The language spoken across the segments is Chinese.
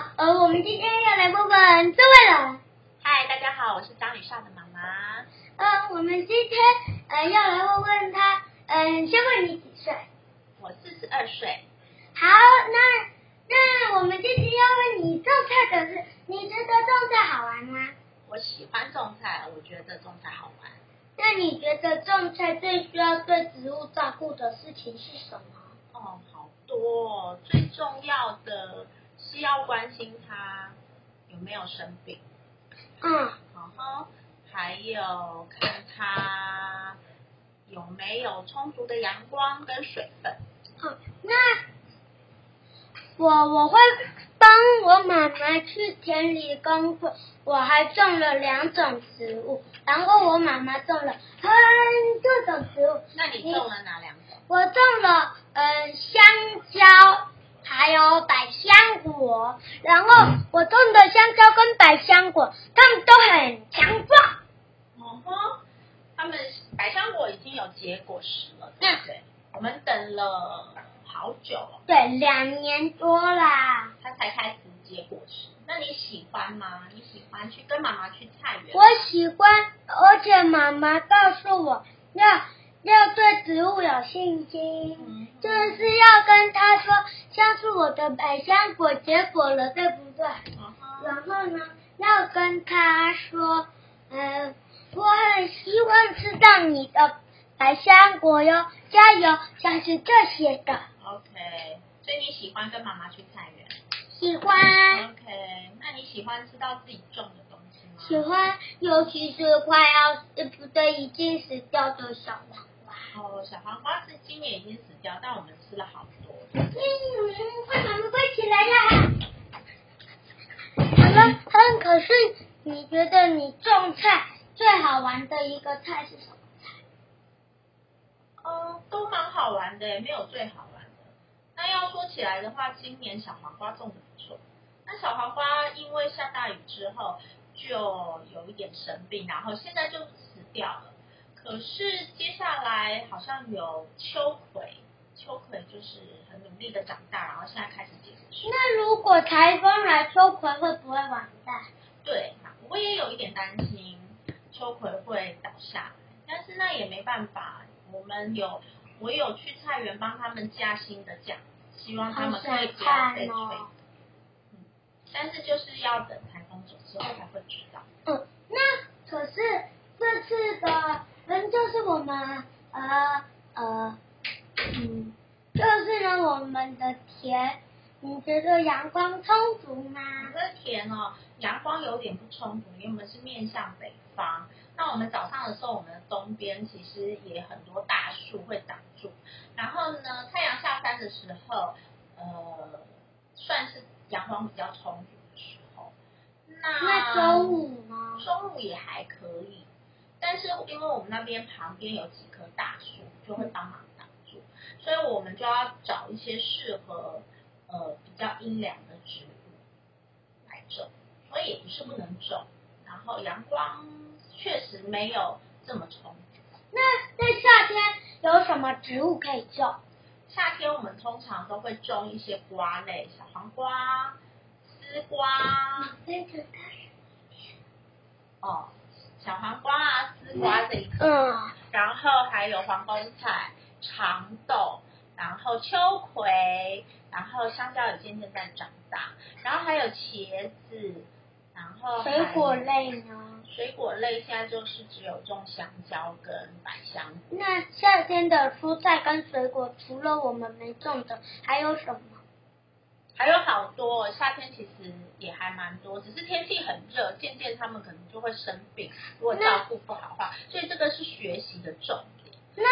好，呃，我们今天要来问问这位人。嗨，大家好，我是张雨少的妈妈。呃，我们今天呃要来问问他，嗯、先问你几岁？我四十二岁，好，那那我们今天要问你种菜的事，你觉得种菜好玩吗？我喜欢种菜，我觉得种菜好玩。那你觉得种菜最需要对植物照顾的事情是什么？哦，好多、哦，最重要的是要关心他有没有生病，嗯，然后还有看他有没有充足的阳光跟水分。嗯，那我我会帮我妈妈去田里工作，我还种了两种植物，然后我妈妈种了很多种植物。那你种了哪两种？我种了呃香蕉，还有百然后我种的香蕉跟百香果，它们都很强壮。哦吼，他们百香果已经有结果实了，对不对？我们等了好久哦，对，两年多啦。它才开始结果实。那你喜欢吗？你喜欢去跟妈妈去菜园？我喜欢，而且妈妈告诉我要要对植物有信心，嗯就是要跟他说，像是我的百香果结果了，对不对？嗯然后呢，要跟他说，嗯、我很希望吃到你的百香果哟，加油！像是这些的，OK，所以你喜欢跟妈妈去菜园喜欢。？OK，那你喜欢吃到自己种的东西吗？喜。欢，尤其是快要呃不对已经死掉的小黄瓜。哦，小黄瓜是今年已经死掉，但我们吃了好多。嗯，快把门关起来啦！好了，嗯，可是你觉得你种菜最好玩的一个菜是什么菜？哦，都蛮好玩的，没有最好玩的。那要说起来的话，今年小黄瓜种的不错。那小黄瓜因为下大雨之后就有一点生病，然后现在就死掉了。可是接下来好像有秋葵，秋葵就是很努力的长大，然后现在开始结果实。那如果台风来，秋葵会不会完蛋？对，我也有一点担心秋葵会倒下来，但是那也没办法，我们有我有去菜园帮他们加新的架，希望他们可以不要被吹。嗯，但是就是要等台风走之后才会知道。嗯，那可是这次的，嗯，就是我们呃呃，嗯，就是呢，我们的田，你觉得阳光充足吗？我们的田哦，阳光有点不充足，因为我们是面向北方。那我们早上的时候，我们的东边其实也很多大树会挡住。然后呢，太阳下山的时候，呃，算是阳光比较充足的时候。那那中午呢？中午也还可以，但是因为我们那边旁边有几棵大树，就会帮忙挡住，所以我们就要找一些适合呃比较阴凉的植物来种，所以也不是不能种。然后阳光确实没有这么充足。那在夏天有什么植物可以种？夏天我们通常都会种一些瓜类，小黄瓜、丝瓜。哦，小黄瓜啊、丝瓜这一种。嗯，然后还有黄公菜、长豆，然后秋葵，然后香蕉也渐渐在长大，然后还有茄子，然后水果。类呢？水果类现在就是只有种香蕉跟百香果，那夏天的蔬菜跟水果，除了我们没种的，还有什么？还有好多。夏天其实也还蛮多，只是天气很热，渐渐他们可能就会生病，如果照顾不好的话，所以这个是学习的重点。那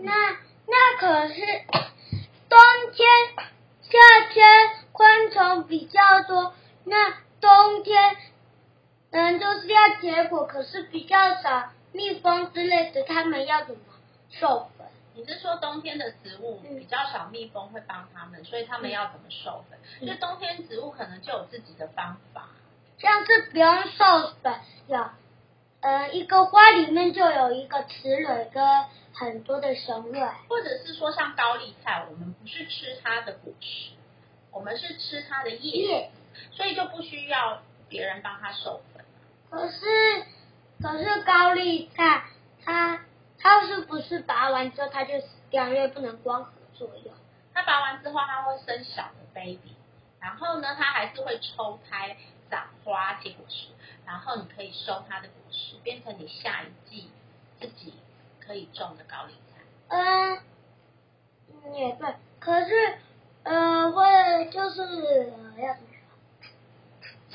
那那可是冬天、夏天昆虫比较多，那冬天嗯就是要结果，可是比较少蜜蜂之类的，他们要怎么授粉？你是说冬天的植物嗯比较少蜜蜂会帮他们，所以他们要怎么授粉？嗯所以冬天植物可能就有自己的方法。像是不用授粉，有呃一个花里面就有一个雌蕊跟很多的雄蕊。或者是说像高丽菜，我们不是吃它的果实，我们是吃它的叶所以就不需要别人帮它授粉。可是可是高丽菜它它是不是拔完之后它就死掉，因为不能光合作用？它拔完之后，它会生小的 baby，然后呢，它还是会抽胎、长花、结果实，然后你可以收它的果实，变成你下一季自己可以种的高丽菜。嗯，嗯也对，可是呃会就是呃要怎么说？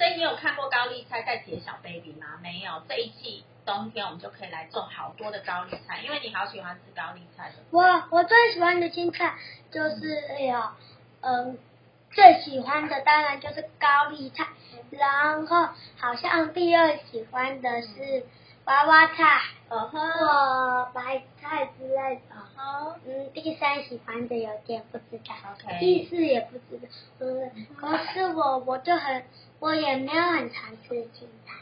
所以你有看过高丽菜在结小 baby 吗？没有，这一季冬天我们就可以来种好多的高丽菜，因为你好喜欢吃高丽菜的。我我最喜欢的青菜就是哎呀，嗯，最喜欢的当然就是高丽菜，然后好像第二喜欢的是娃娃菜嗯哼，菜之类的。嗯哼嗯，第三喜欢的有点不知道。，OK。第四也不知道，嗯，可是我我就很，我也没有很常吃青菜，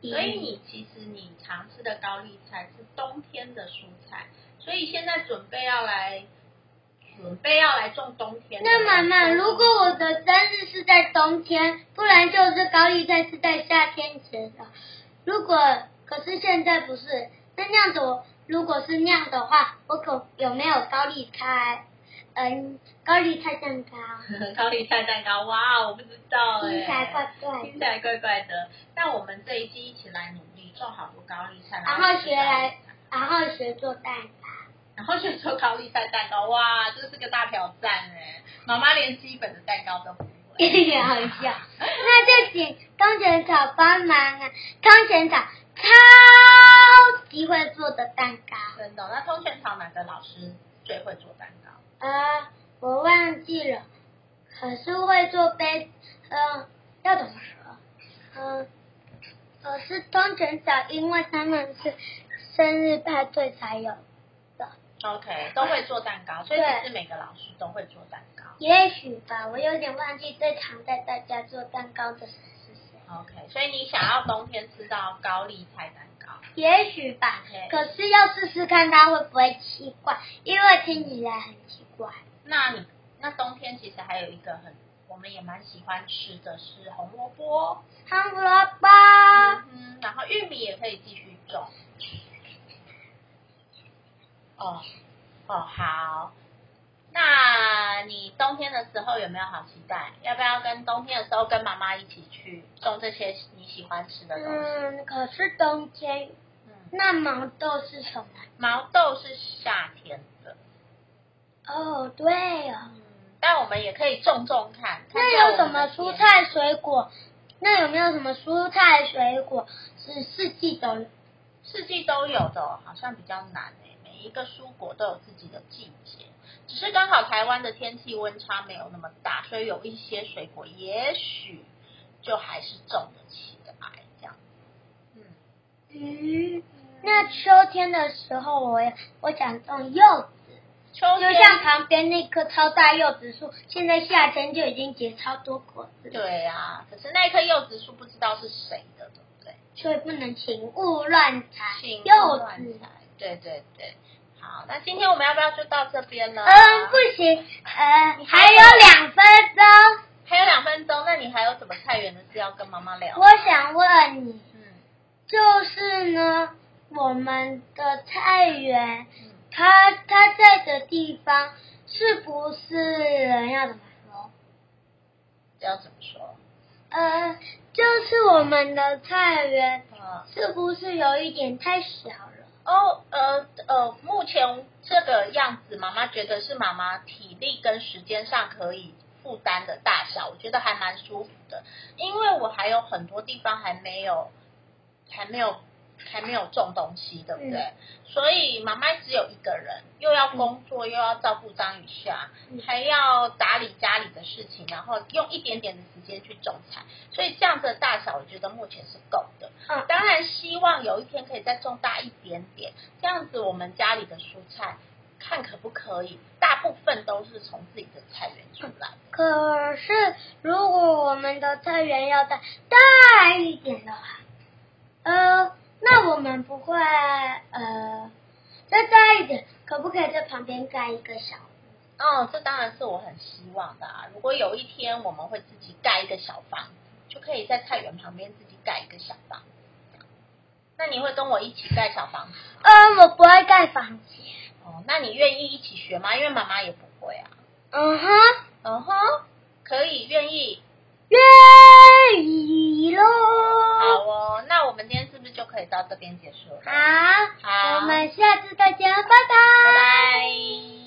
所以你其实你常吃的高丽菜是冬天的蔬菜，所以现在准备要来准备要来种冬天。那妈妈，如果我的生日是在冬天，不然就是高丽菜是在夏天吃的。如果可是现在不是，那那样子我如果是那样的话，我可有没有高丽菜？嗯，高丽菜蛋糕，高丽菜蛋糕，哇，我不知道哎，听起来怪怪的。听起来怪怪的。那我们这一季一起来努力，做好多高丽菜，然后学来，然后学做蛋糕。然后学做高丽菜蛋糕，哇，这是个大挑战哎！妈妈连基本的蛋糕都不会。也好笑，那就请通前草帮忙啊！通前草超那通泉草哪个老师最会做蛋糕？啊，我忘记了，可是会做杯，嗯、要怎么说？嗯、可是通前草，因为他们是生日派对才有的，OK，都会做蛋糕，所以对其实每个老师都会做蛋糕。也许吧，我有点忘记最常带大家做蛋糕的。OK，所以你想要冬天吃到高丽菜蛋糕，也许吧可是要试试看它会不会奇怪，因为听起来很奇怪。那你那冬天其实还有一个很我们也蛮喜欢吃的是红萝卜，红萝卜，嗯，然后玉米也可以继续种。哦哦好，那你冬天的时候有没有好期待？要不要跟冬天的时候跟妈妈一起去种这些你喜欢吃的东西？嗯，可是冬天嗯，那毛豆是什么？毛豆是夏天的，哦，对哦。嗯，但我们也可以种种看。看那有什么？蔬菜水果？那有没有什么蔬菜水果是四季都有？四季都有的哦，好像比较难诶。每一个蔬果都有自己的季节，只是刚好台湾的天气温差没有那么大，所以有一些水果也许就还是种得起来这样。嗯，嗯，那秋天的时候我也我想种柚子，秋就像旁边那棵超大柚子树，现在夏天就已经结超多果子了，对呀、可是那棵柚子树不知道是谁的，对不对？所以不能请勿乱采请柚子。乱采。对对对，好，那今天我们要不要就到这边呢？嗯，不行，呃，还有两分钟，还有两分钟，那你还有什么菜园的事要跟妈妈聊？我想问你，嗯就是呢，我们的菜园，嗯它它在的地方是不是人要怎么说？要怎么说？呃，就是我们的菜园嗯。是不是有一点太小了？哦，呃呃，目前这个样子，妈妈觉得是妈妈体力跟时间上可以负担的大小，我觉得还蛮舒服的。因为我还有很多地方还没有，还没有，还没有种东西，对不对？所以妈妈只有一个人，又要工作，又要照顾张雨夏，嗯还要打理家里的事情，然后用一点点的时间去种菜，所以这样子的大小，我觉得目前是够的。嗯，当然，希望有一天可以再种大一点点，这样子我们家里的蔬菜看可不可以，大部分都是从自己的菜园出来的。可是如果我们的菜园要大大一点的话，呃，那我们不会呃再大一点，可不可以在旁边盖一个小屋？哦，这当然是我很希望的啊！如果有一天我们会自己盖一个小房子，就可以在菜园旁边自己盖一个小房子。那你会跟我一起盖小房子？嗯，我不会盖房间。哦，那你愿意一起学吗？因为妈妈也不会啊。嗯哼，嗯哼，可以，愿意。愿意喽。好哦，那我们今天是不是就可以到这边结束了？好，好我们下次再见，拜拜。拜拜。